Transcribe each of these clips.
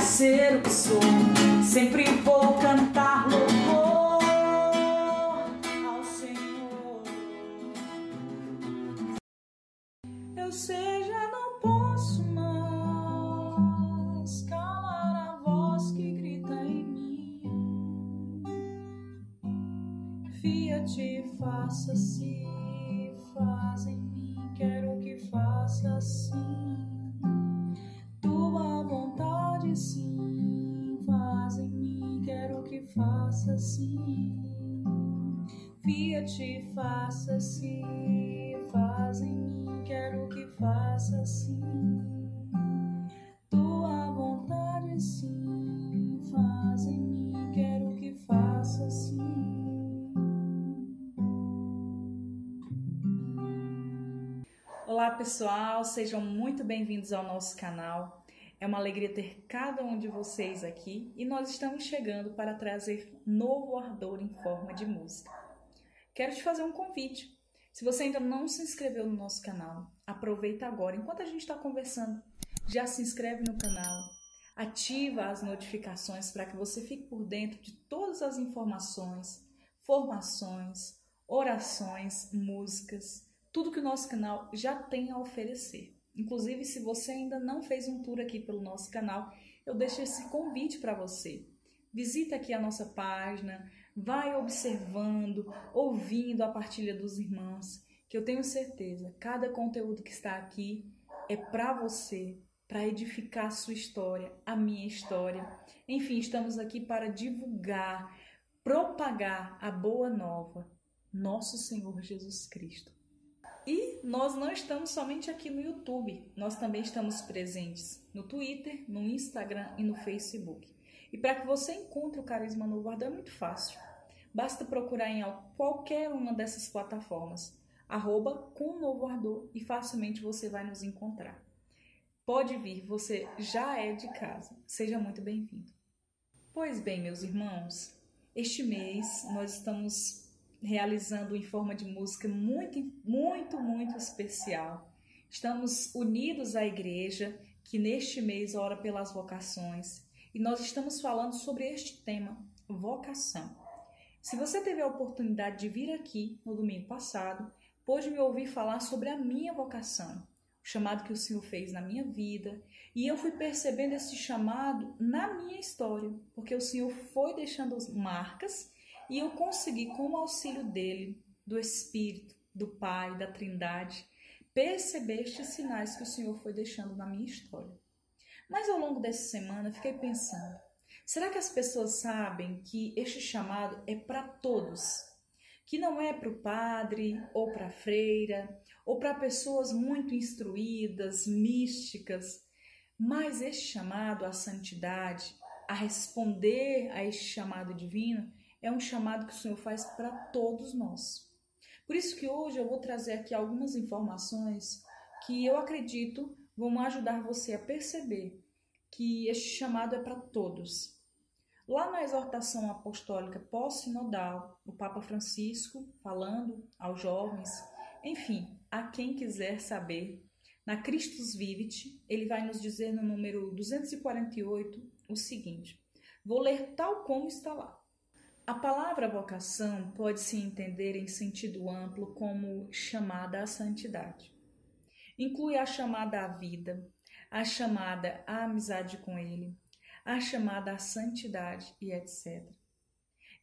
ser o que sou. Sempre vou cantar louvor ao Senhor. Eu sei, já não posso mais calar a voz que grita em mim. Fiat, faça-se, quero que faça assim. Tua vontade, sim, faz em mim, quero que faça assim. Olá pessoal, sejam muito bem-vindos ao nosso canal. É uma alegria ter cada um de vocês aqui e nós estamos chegando para trazer novo ardor em forma de música. Quero te fazer um convite. Se você ainda não se inscreveu no nosso canal, aproveita agora, enquanto a gente está conversando, já se inscreve no canal, ativa as notificações para que você fique por dentro de todas as informações, formações, orações, músicas, tudo que o nosso canal já tem a oferecer. Inclusive, se você ainda não fez um tour aqui pelo nosso canal, eu deixo esse convite para você. Visita aqui a nossa página, vai observando, ouvindo a partilha dos irmãos, que eu tenho certeza, cada conteúdo que está aqui é para você, para edificar a sua história, a minha história. Enfim, estamos aqui para divulgar, propagar a boa nova, nosso Senhor Jesus Cristo. E nós não estamos somente aqui no YouTube, nós também estamos presentes no Twitter, no Instagram e no Facebook. E para que você encontre o Carisma Novo Ardor é muito fácil. Basta procurar em qualquer uma dessas plataformas, arroba com Novo Ardor, e facilmente você vai nos encontrar. Pode vir, você já é de casa. Seja muito bem-vindo. Pois bem, meus irmãos, este mês nós estamos realizando em forma de música muito, muito, muito especial. Estamos unidos à igreja que neste mês ora pelas vocações e nós estamos falando sobre este tema, vocação. Se você teve a oportunidade de vir aqui no domingo passado, pôde me ouvir falar sobre a minha vocação, o chamado que o Senhor fez na minha vida, e eu fui percebendo esse chamado na minha história, porque o Senhor foi deixando marcas e eu consegui, com o auxílio dele, do Espírito, do Pai, da Trindade, perceber estes sinais que o Senhor foi deixando na minha história. Mas ao longo dessa semana fiquei pensando: será que as pessoas sabem que este chamado é para todos? Que não é para o padre ou para a freira ou para pessoas muito instruídas, místicas, mas este chamado à santidade, a responder a este chamado divino, é um chamado que o Senhor faz para todos nós. Por isso que hoje eu vou trazer aqui algumas informações que eu acredito vão ajudar você a perceber que este chamado é para todos. Na exortação apostólica pós-sinodal, o Papa Francisco falando aos jovens, enfim, a quem quiser saber, na Christus Vivit, ele vai nos dizer no número 248 o seguinte: Vou ler tal como está lá. A palavra vocação pode se entender em sentido amplo como chamada à santidade. Inclui a chamada à vida, a chamada à amizade com Ele, a chamada santidade e etc.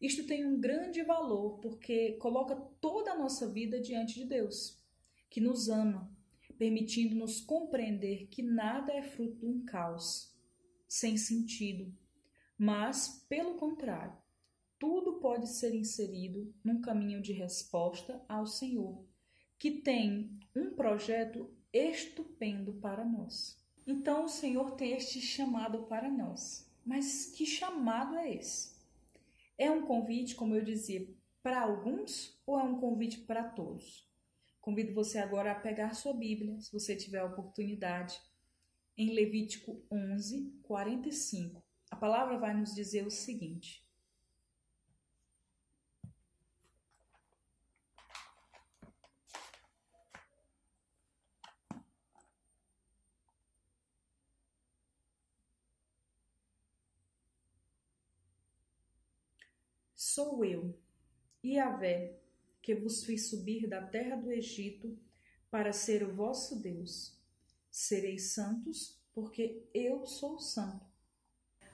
Isto tem um grande valor porque coloca toda a nossa vida diante de Deus, que nos ama, permitindo-nos compreender que nada é fruto de um caos, sem sentido, mas, pelo contrário, tudo pode ser inserido num caminho de resposta ao Senhor, que tem um projeto estupendo para nós. Então o Senhor tem este chamado para nós. Mas que chamado é esse? É um convite, como eu dizia, para alguns ou é um convite para todos? Convido você agora a pegar sua Bíblia, se você tiver a oportunidade, em Levítico 11, 45. A palavra vai nos dizer o seguinte: Sou eu, Yahvé, que vos fiz subir da terra do Egito para ser o vosso Deus. Sereis santos, porque eu sou santo.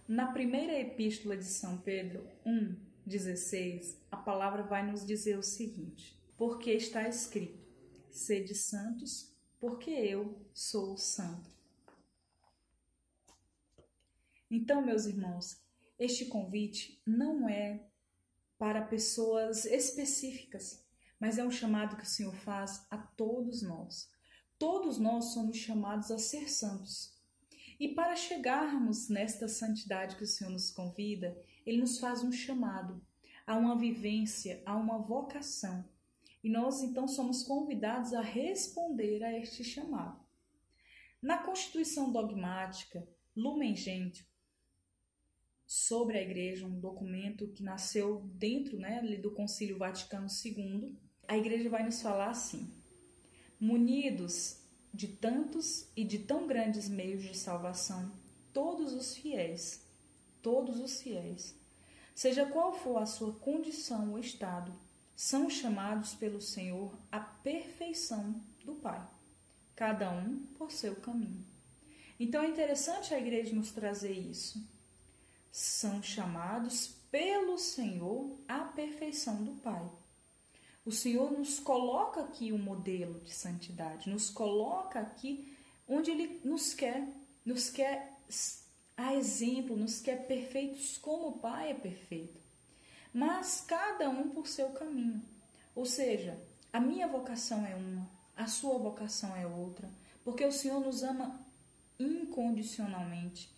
Na primeira epístola de São Pedro 1:16, a palavra vai nos dizer o seguinte: Porque está escrito: Sede santos, porque eu sou santo. Então, meus irmãos, este convite não é para pessoas específicas, mas é um chamado que o Senhor faz a todos nós. Todos nós somos chamados a ser santos. E para chegarmos nesta santidade que o Senhor nos convida, Ele nos faz um chamado a uma vivência, a uma vocação. E nós então somos convidados a responder a este chamado. Na Constituição Dogmática Lumen Gentium, sobre a Igreja, um documento que nasceu dentro né, do Concílio Vaticano II, a Igreja vai nos falar assim: munidos de tantos e de tão grandes meios de salvação, todos os fiéis, todos os fiéis, seja qual for a sua condição ou estado, são chamados pelo Senhor à perfeição do Pai, cada um por seu caminho. Então é interessante a igreja nos trazer isso. São chamados pelo Senhor à perfeição do Pai. O Senhor nos coloca aqui um modelo de santidade, nos coloca aqui onde Ele nos quer, nos quer a exemplo, nos quer perfeitos como o Pai é perfeito. Mas cada um por seu caminho. Ou seja, a minha vocação é uma, a sua vocação é outra, porque o Senhor nos ama incondicionalmente,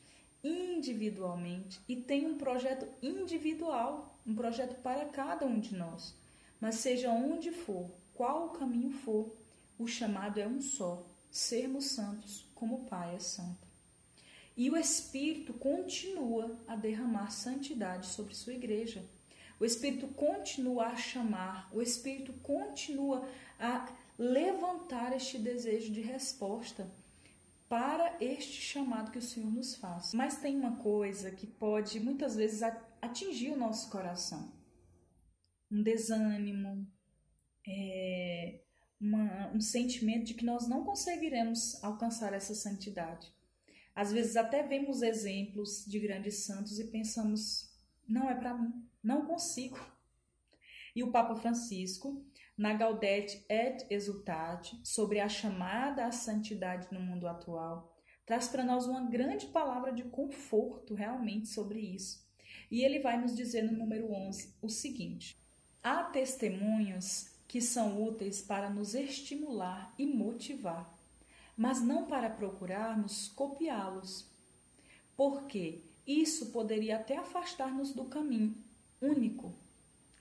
individualmente e tem um projeto individual, um projeto para cada um de nós. Mas seja onde for, qual o caminho for, o chamado é um só: sermos santos como o Pai é santo. E o Espírito continua a derramar santidade sobre sua igreja. O Espírito continua a chamar, o Espírito continua a levantar este desejo de resposta para este chamado que o Senhor nos faz. Mas tem uma coisa que pode muitas vezes atingir o nosso coração um desânimo, é, uma, um sentimento de que nós não conseguiremos alcançar essa santidade. Às vezes até vemos exemplos de grandes santos e pensamos, não é para mim, não consigo. E o Papa Francisco, na Gaudete et Exultate, sobre a chamada à santidade no mundo atual, traz para nós uma grande palavra de conforto realmente sobre isso. E ele vai nos dizer no número 11 o seguinte: Há testemunhos que são úteis para nos estimular e motivar, mas não para procurarmos copiá-los, porque isso poderia até afastar-nos do caminho único.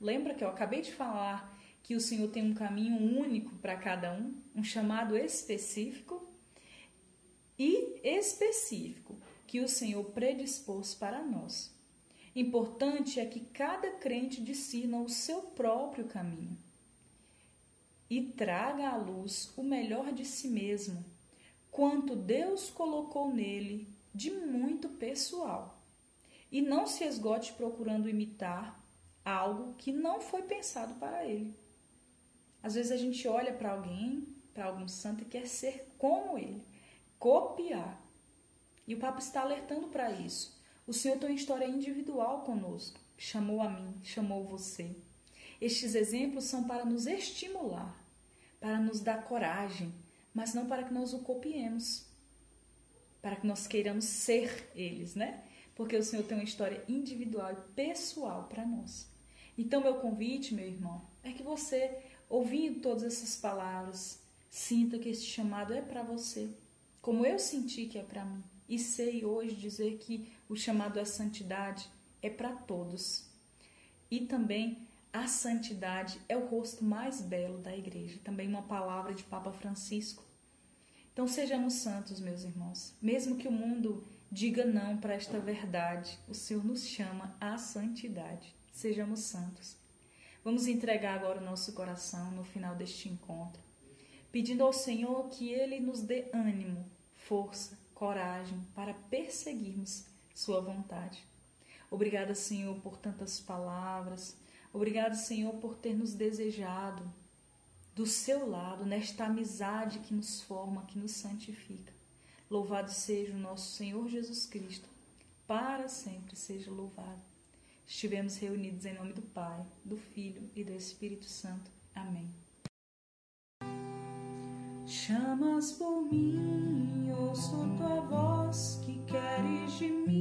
Lembra que eu acabei de falar que o Senhor tem um caminho único para cada um, um chamado específico e específico que o Senhor predispôs para nós. Importante é que cada crente discina o seu próprio caminho e traga à luz o melhor de si mesmo, quanto Deus colocou nele de muito pessoal. E não se esgote procurando imitar algo que não foi pensado para ele. Às vezes a gente olha para alguém, para algum santo e quer ser como ele, copiar. E o Papa está alertando para isso. O Senhor tem uma história individual conosco. Chamou a mim, chamou você. Estes exemplos são para nos estimular, para nos dar coragem, mas não para que nós o copiemos, para que nós queiramos ser eles, né? Porque o Senhor tem uma história individual e pessoal para nós. Então, meu convite, meu irmão, é que você, ouvindo todas essas palavras, sinta que esse chamado é para você, como eu senti que é para mim. E sei hoje dizer que o chamado à santidade é para todos. E também a santidade é o rosto mais belo da igreja. Também uma palavra de Papa Francisco. Então sejamos santos, meus irmãos. Mesmo que o mundo diga não para esta verdade, o Senhor nos chama à santidade. Sejamos santos. Vamos entregar agora o nosso coração no final deste encontro, pedindo ao Senhor que Ele nos dê ânimo, força, coragem para perseguirmos Sua vontade. Obrigada, Senhor, por tantas palavras, Obrigado, Senhor, por ter nos desejado do seu lado, nesta amizade que nos forma, que nos santifica. Louvado seja o nosso Senhor Jesus Cristo, para sempre seja louvado. Estivemos reunidos em nome do Pai, do Filho e do Espírito Santo. Amém. Chamas por mim, ouço tua voz, que queres de mim,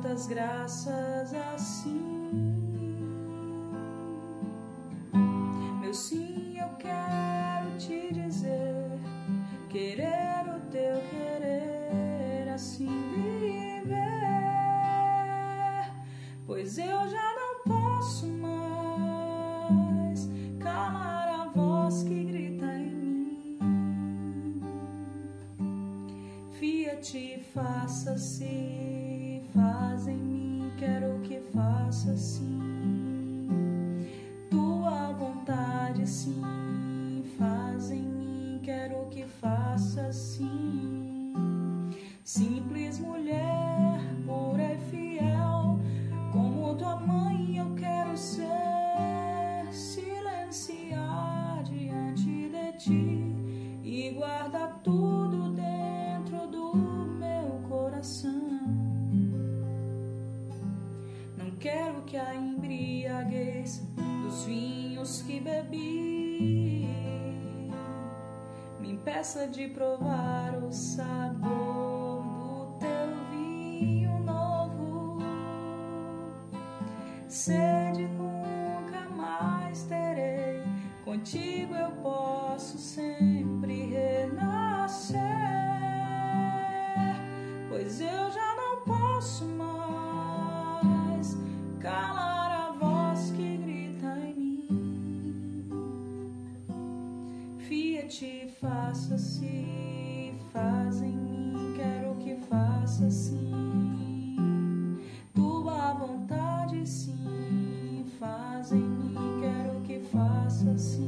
tantas graças assim? Meu sim, eu quero te dizer, querer o teu querer assim viver, pois eu já não posso mais calar a voz que grita em mim. Fiat, faça-se, faz em mim, quero que faça assim. Impeça de provar o sabor do teu vinho novo. Sede te faça se faz em mim, quero que faça sim. Tua vontade sim, faz em mim, quero que faça sim.